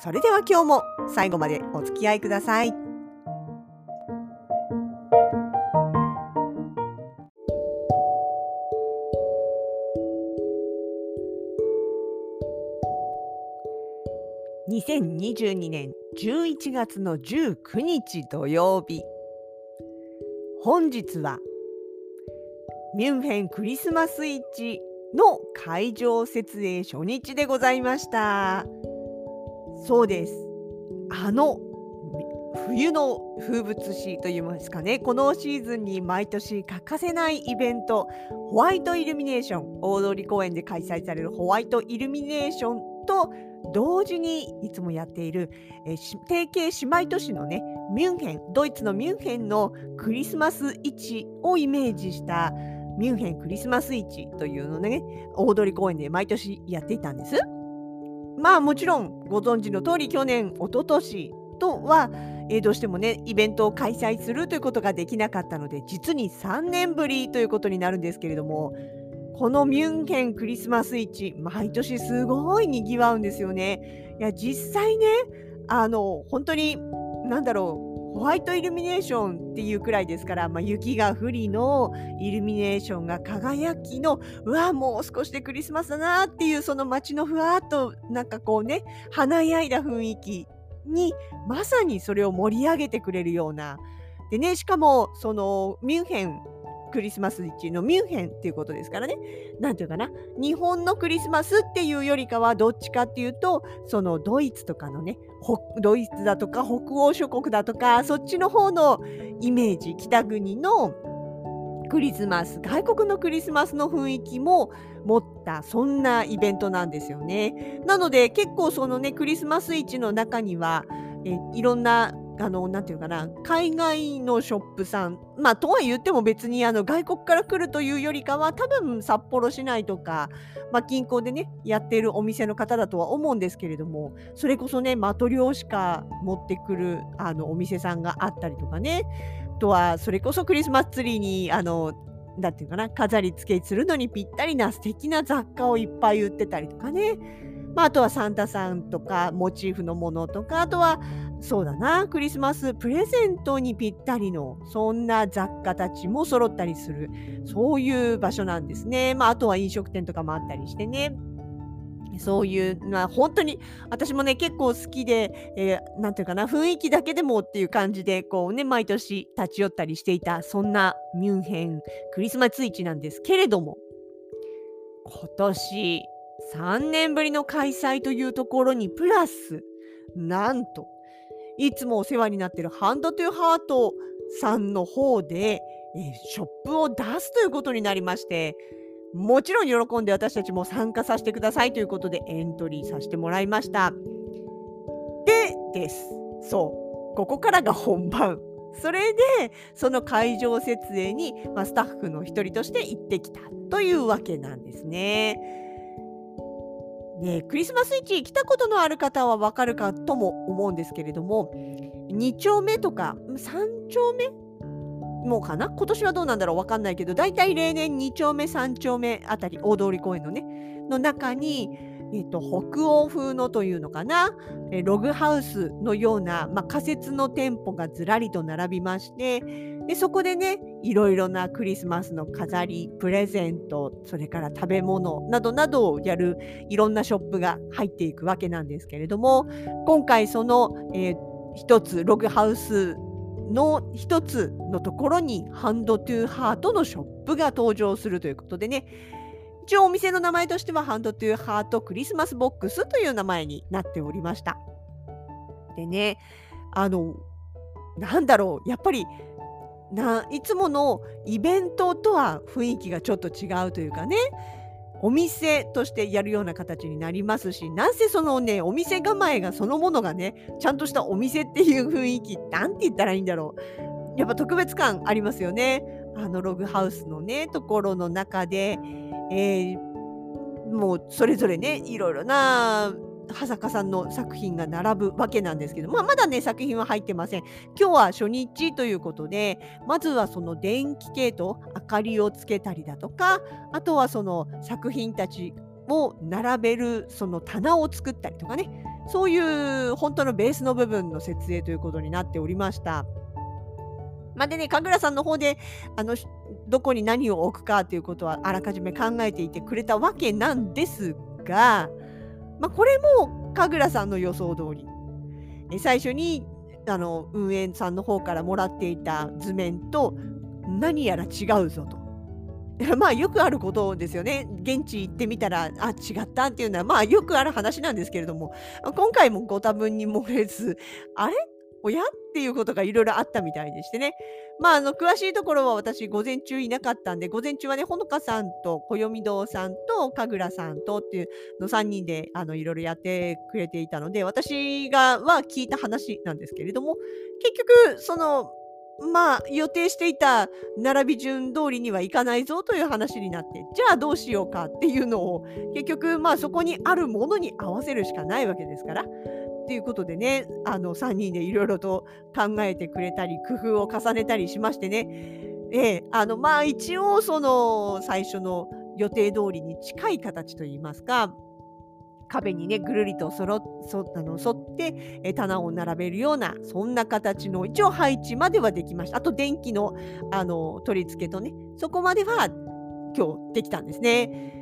それでは今日も最後までお付き合いください。2022年11月の19日土曜日本日はミュンヘンクリスマス市の会場設営初日でございました。そうですあの冬の風物詩といいますかねこのシーズンに毎年欠かせないイベントホワイトイルミネーション大通公園で開催されるホワイトイルミネーションと同時にいつもやっている、え提携姉妹都市のねミュンヘンドイツのミュンヘンのクリスマス市をイメージしたミュンヘンクリスマス市というのね大通公園で毎年やっていたんです。まあもちろんご存知の通り去年おととしとは、えー、どうしてもねイベントを開催するということができなかったので実に3年ぶりということになるんですけれどもこのミュンヘンクリスマス市毎年すごいにぎわうんですよね。いや実際ねあの本当に何だろうホワイトイルミネーションっていうくらいですから、まあ、雪が降りのイルミネーションが輝きのうわもう少しでクリスマスだなっていうその街のふわっとなんかこうね華やいだ雰囲気にまさにそれを盛り上げてくれるような。でねしかもそのミュンヘンクリスマス市のミュンヘンっていうことですからね。なんていうかな。日本のクリスマスっていうよりかはどっちかっていうと、そのドイツとかのね、ドイツだとか北欧諸国だとか、そっちの方のイメージ、北国のクリスマス、外国のクリスマスの雰囲気も持ったそんなイベントなんですよね。なので結構そのねクリスマス市の中にはえいろんなあの、なていうかな、海外のショップさん、まあ、とは言っても別にあの外国から来るというよりかは、多分札幌市内とか、まあ、近郊でね、やっているお店の方だとは思うんですけれども、それこそね、マトリョーシカ持ってくるあのお店さんがあったりとかね、あとはそれこそクリスマスツリーに、あの、なていうかな、飾り付けするのにぴったりな素敵な雑貨をいっぱい売ってたりとかね。まあ、あとはサンタさんとかモチーフのものとかあとはそうだなクリスマスプレゼントにぴったりのそんな雑貨たちも揃ったりするそういう場所なんですね。まあ、あとは飲食店とかもあったりしてね。そういう、まあ、本当に私もね結構好きで、えー、ていうかな雰囲気だけでもっていう感じでこうね毎年立ち寄ったりしていたそんなミュンヘンクリスマス市なんですけれども今年3年ぶりの開催というところにプラスなんといつもお世話になっているハンドトゥハートさんの方で、えショップを出すということになりましてもちろん喜んで私たちも参加させてくださいということでエントリーさせてもらいました。でですそうここからが本番それでその会場設営に、まあ、スタッフの一人として行ってきたというわけなんですね。ね、クリスマス市来たことのある方はわかるかとも思うんですけれども2丁目とか3丁目もうかな？今年はどうなんだろうわかんないけどだいたい例年2丁目3丁目あたり大通公園のねの中に、えーと、北欧風のというのかな、ログハウスのような、まあ、仮設の店舗がずらりと並びましてでそこでねいろいろなクリスマスの飾りプレゼントそれから食べ物などなどをやるいろんなショップが入っていくわけなんですけれども今回その、えー、一つログハウスの一つのところに Hand to Heart のショップが登場するということでね一応お店の名前としては Hand to Heart Christmas Box という名前になっておりました。でねあのなんだろうやっぱりないつものイベントとは雰囲気がちょっと違うというかね。お店としてやるような形になりますしなんせそのねお店構えがそのものがねちゃんとしたお店っていう雰囲気なんて言ったらいいんだろう。やっぱ特別感ありますよね。あのログハウスのねところの中で、えー、もうそれぞれねいろいろな羽坂さんの作品が並ぶわけなんですけど、まあ、まだね作品は入ってません今日は初日ということでまずはその電気系統明かりをつけたりだとかあとはその作品たちを並べるその棚を作ったりとかねそういう本当のベースの部分の設営ということになっておりました。まあ、でね、神楽さんの方で、あの、どこに何を置くかということはあらかじめ考えていてくれたわけなんですが、まあ、これも神楽さんの予想通り。え最初にあの運営さんの方からもらっていた図面と何やら違うぞと。まあよくあることですよね。現地行ってみたら、あ、違ったっていうのは、まあよくある話なんですけれども、今回もご多分に漏れず、あれ？親っていうことがいろいろあったみたいでしてね。まあ、あの、詳しいところは私、午前中いなかったんで、午前中はね、ほのかさんと、暦堂さんと、神楽さんとっていうの3人で、あの、いろいろやってくれていたので、私がは聞いた話なんですけれども、結局、その、まあ、予定していた並び順通りにはいかないぞという話になって、じゃあどうしようかっていうのを、結局、まあ、そこにあるものに合わせるしかないわけですから。っていうことでね、あの3人でいろいろと考えてくれたり、工夫を重ねたりしましてね、ええ、あのまあ一応その最初の予定通りに近い形といいますか、壁にねぐるりとそろそあの沿ってえ棚を並べるようなそんな形の一応配置まではできましたあと電気のあの取り付けとねそこまでは今日できたんですね。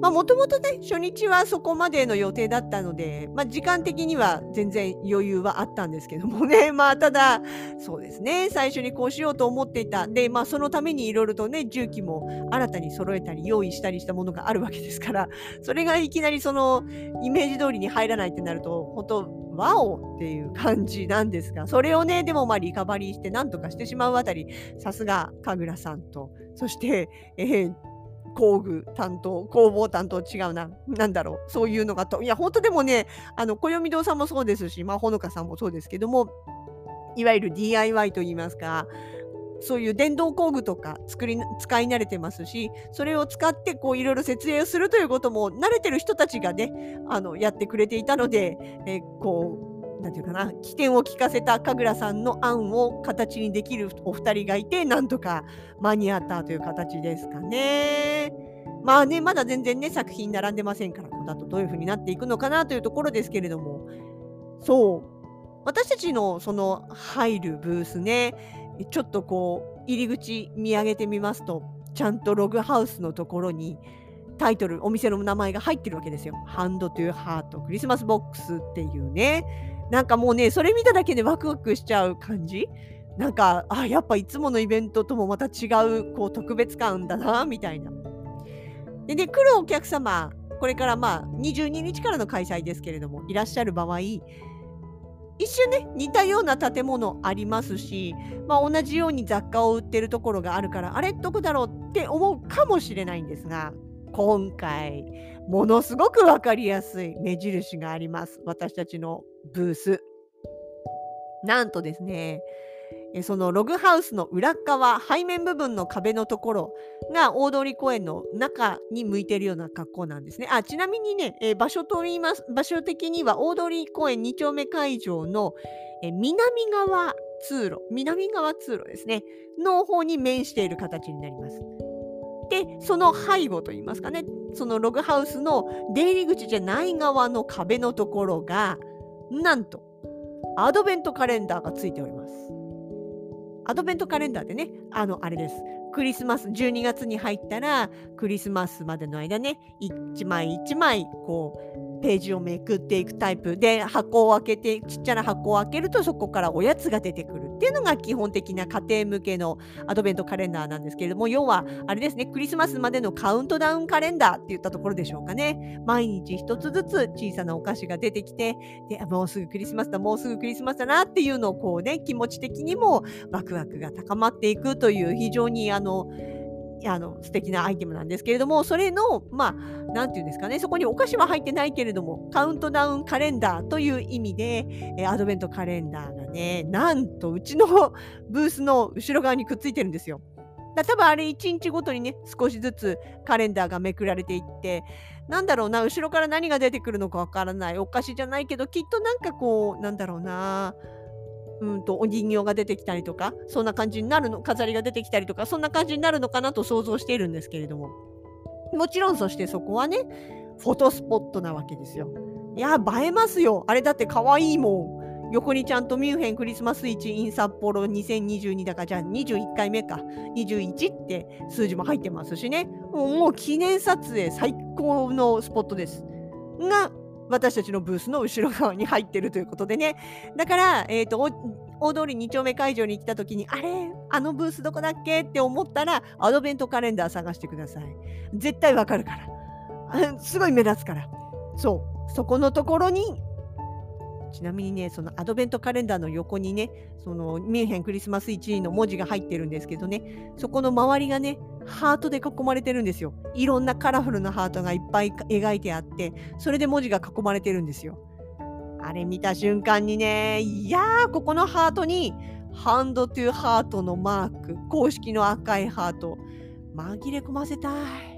まあ、もともとね、初日はそこまでの予定だったので、まあ、時間的には全然余裕はあったんですけどもね、まあ、ただ、そうですね、最初にこうしようと思っていた。で、まあ、そのためにいろいろとね、重機も新たに揃えたり、用意したりしたものがあるわけですから、それがいきなりその、イメージ通りに入らないってなると、本当ワオっていう感じなんですが、それをね、でもまあリカバリーして何とかしてしまうあたり、さすが神楽さんと、そして、えー、工具担当、工房担当違うな。なんだろう。そういうのがと。いや、本当でもね、あの、暦堂さんもそうですし、まあ、ほのかさんもそうですけども、いわゆる DIY といいますか、そういう電動工具とか作り使い慣れてますし、それを使ってこういろいろ設営するということも慣れてる人たちがね、あのやってくれていたので、えこうなんていうかな、起点を聞かせた神楽さんの案を形にできるお二人がいて、なんとか間に合ったという形ですかね。まあね、まだ全然ね、作品並んでませんから、この後どういう風になっていくのかなというところですけれども、そう、私たちのその入るブースね、ちょっとこう、入り口見上げてみますと、ちゃんとログハウスのところに、タイトル、お店の名前が入ってるわけですよ。 Hand to Heart Christmas Box っていうね。なんかもうね、それ見ただけでワクワクしちゃう感じ？なんか、あ、やっぱいつものイベントともまた違う、こう、特別感だな、みたいな。でね、来るお客様、これからまあ、22日からの開催ですけれども、いらっしゃる場合、一瞬ね、似たような建物ありますし、まあ、同じように雑貨を売ってるところがあるから、あれ、どこだろうって思うかもしれないんですが、今回、ものすごく分かりやすい目印があります。私たちのブース。なんとですね、そのログハウスの裏側、背面部分の壁のところが大通公園の中に向いているような格好なんですね。あちなみにね、え場所と言います、場所的には大通公園2丁目会場のえ南側通路、南側通路ですね、の方に面している形になります。でその背後といいますかねそのログハウスの出入り口じゃない側の壁のところがなんとアドベントカレンダーがついております。アドベントカレンダーでねあのあれですクリスマス12月に入ったらクリスマスまでの間ね一枚一枚こうページをめくっていくタイプで箱を開けてちっちゃな箱を開けるとそこからおやつが出てくるっていうのが基本的な家庭向けのアドベントカレンダーなんですけれども要はあれですねクリスマスまでのカウントダウンカレンダーって言ったところでしょうかね。毎日一つずつ小さなお菓子が出てきてでもうすぐクリスマスだもうすぐクリスマスだなっていうのをこうね気持ち的にもワクワクが高まっていくという非常にあのあの素敵なアイテムなんですけれども、それの、まあ、なんていうんですかね、そこにお菓子は入ってないけれども、カウントダウンカレンダーという意味で、えアドベントカレンダーがね、なんとうちの ブースの後ろ側にくっついてるんですよ。だ多分あれ1日ごとにね、少しずつカレンダーがめくられていって、なんだろうな、後ろから何が出てくるのかわからない。お菓子じゃないけど、きっとなんかこう、なんだろうな、うんとお人形が出てきたりとかそんな感じになるの飾りが出てきたりとかそんな感じになるのかなと想像しているんですけれども。もちろんそしてそこはねフォトスポットなわけですよ。いや映えますよ。あれだって可愛いもん。横にちゃんとミュンヘンクリスマス市 in 札幌2022だかじゃあ21回目か21って数字も入ってますしね。もう記念撮影最高のスポットです。が私たちのブースの後ろ側に入ってるということでね。だから、えっ、ー、と、大通り2丁目会場に来た時に、あれ？あのブースどこだっけ？って思ったら、アドベントカレンダー探してください。絶対わかるから。すごい目立つから。そう。そこのところにちなみにね、そのアドベントカレンダーの横にね、そのミュンヘンクリスマス1位の文字が入ってるんですけどね、そこの周りがね、ハートで囲まれてるんですよ。いろんなカラフルなハートがいっぱい描いてあって、それで文字が囲まれてるんですよ。あれ見た瞬間にね、いやー、ここのハートに、ハンドトゥーハートのマーク、公式の赤いハート、紛れ込ませたい。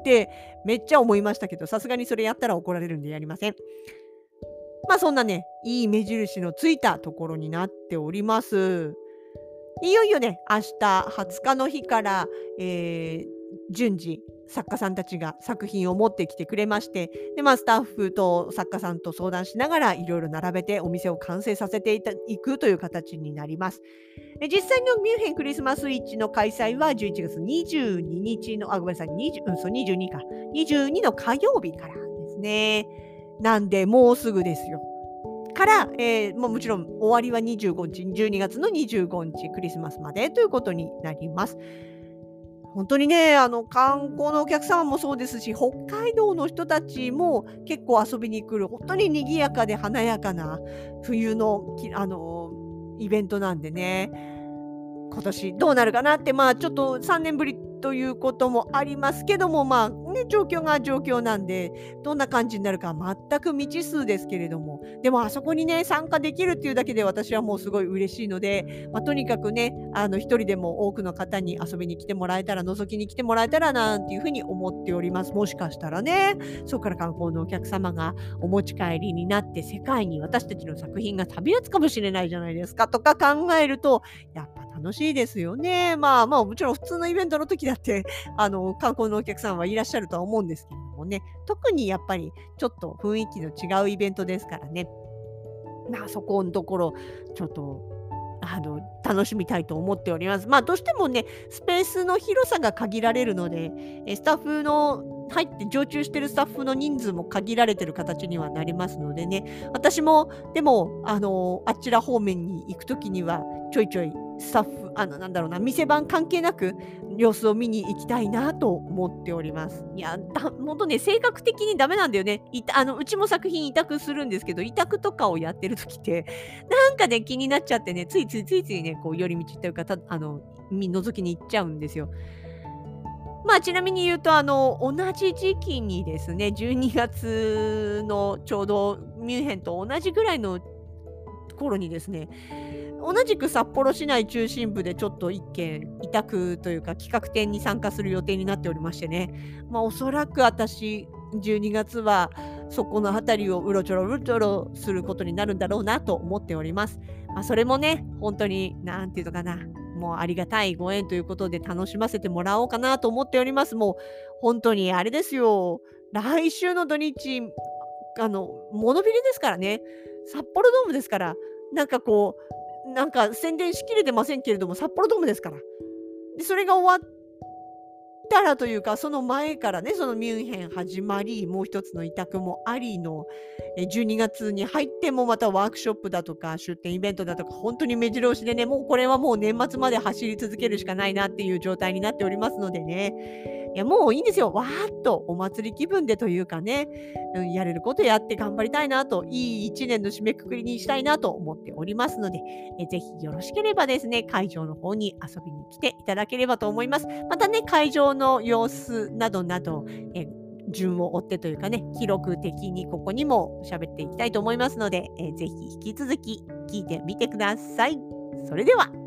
ってめっちゃ思いましたけど、さすがにそれやったら怒られるんでやりません。まあそんなね、いい目印のついたところになっております。いよいよね、明日20日の日から、えー、順次作家さんたちが作品を持ってきてくれましてで、まあ、スタッフと作家さんと相談しながらいろいろ並べてお店を完成させていくという形になります。実際のミュンヘンクリスマスイッチの開催は11月22日のあごめんなさい20、うん、そう22か22の火曜日からですね。なんで、もうすぐですよ。から、えー、ももちろん終わりは25日、12月の25日、クリスマスまでということになります。本当にね、あの観光のお客様もそうですし、北海道の人たちも結構遊びに来る、本当に賑やかで華やかな冬のあのイベントなんでね、今年どうなるかなって、まあちょっと3年ぶりということもありますけども、まあね、状況が状況なんで、どんな感じになるか全く未知数ですけれども、でもあそこにね、参加できるっていうだけで私はもうすごい嬉しいので、まあ、とにかくね、あの、一人でも多くの方に遊びに来てもらえたら、覗きに来てもらえたらなんていうふうに思っております。もしかしたらね、そこから観光のお客様がお持ち帰りになって、世界に私たちの作品が旅立つかもしれないじゃないですかとか考えると、やっぱ楽しいですよね。まあまあもちろん普通のイベントの時だってあの観光のお客さんはいらっしゃるるとは思うんですけれどもね特にやっぱりちょっと雰囲気の違うイベントですからねまあそこのところちょっとあの楽しみたいと思っております。まあどうしてもねスペースの広さが限られるのでスタッフの入って常駐してるスタッフの人数も限られてる形にはなりますのでね私もでもあのあちら方面に行く時にはちょいちょいスタッフ、あの、なんだろうな、店番関係なく様子を見に行きたいなと思っております。いや、本当ね、性格的にダメなんだよね。いたあのうちも作品委託するんですけど、委託とかをやってる時って、なんかね、気になっちゃってね、ついついついついね、こう、寄り道っていうか、たあの、覗きに行っちゃうんですよ。まあ、ちなみに言うと、あの、同じ時期にですね、12月のちょうどミュンヘンと同じぐらいの頃にですね、同じく札幌市内中心部でちょっと一件委託というか企画展に参加する予定になっておりましてね、まあ、おそらく私12月はそこの辺りをうろちょろうろちょろすることになるんだろうなと思っております。まあ、それもね、本当に、なんていうのかな、もうありがたいご縁ということで楽しませてもらおうかなと思っております。もう本当にあれですよ、来週の土日、あの、モノビリですからね、札幌ドームですから、なんかこう、なんか宣伝しきれてませんけれども、札幌ドームですから。で、それが終わったらというか、その前からね、そのミュンヘン始まり、もう一つの委託もありの、12月に入ってもまたワークショップだとか、出店イベントだとか、本当に目白押しでね、もうこれはもう年末まで走り続けるしかないなっていう状態になっておりますのでね、いやもういいんですよ。わーっとお祭り気分でというかね、やれることやって頑張りたいなと、いい一年の締めくくりにしたいなと思っておりますので、えぜひよろしければですね、会場の方に遊びに来ていただければと思います。またね、会場の様子などなど、え順を追ってというかね、記録的にここにも喋っていきたいと思いますので、え、ぜひ引き続き聞いてみてください。それでは。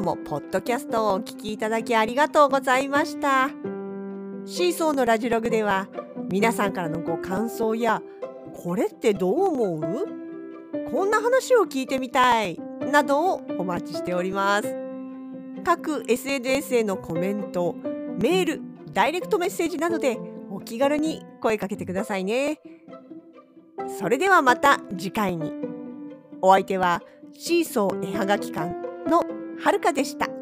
今日もポッドキャストをお聞きいただきありがとうございました。シーソーのラジログでは皆さんからのご感想やこれってどう思う？こんな話を聞いてみたいなどをお待ちしております。各 SNS へのコメントメールダイレクトメッセージなどでお気軽に声かけてくださいね。それではまた次回に。お相手はシーソー絵はがき館のはるかでした。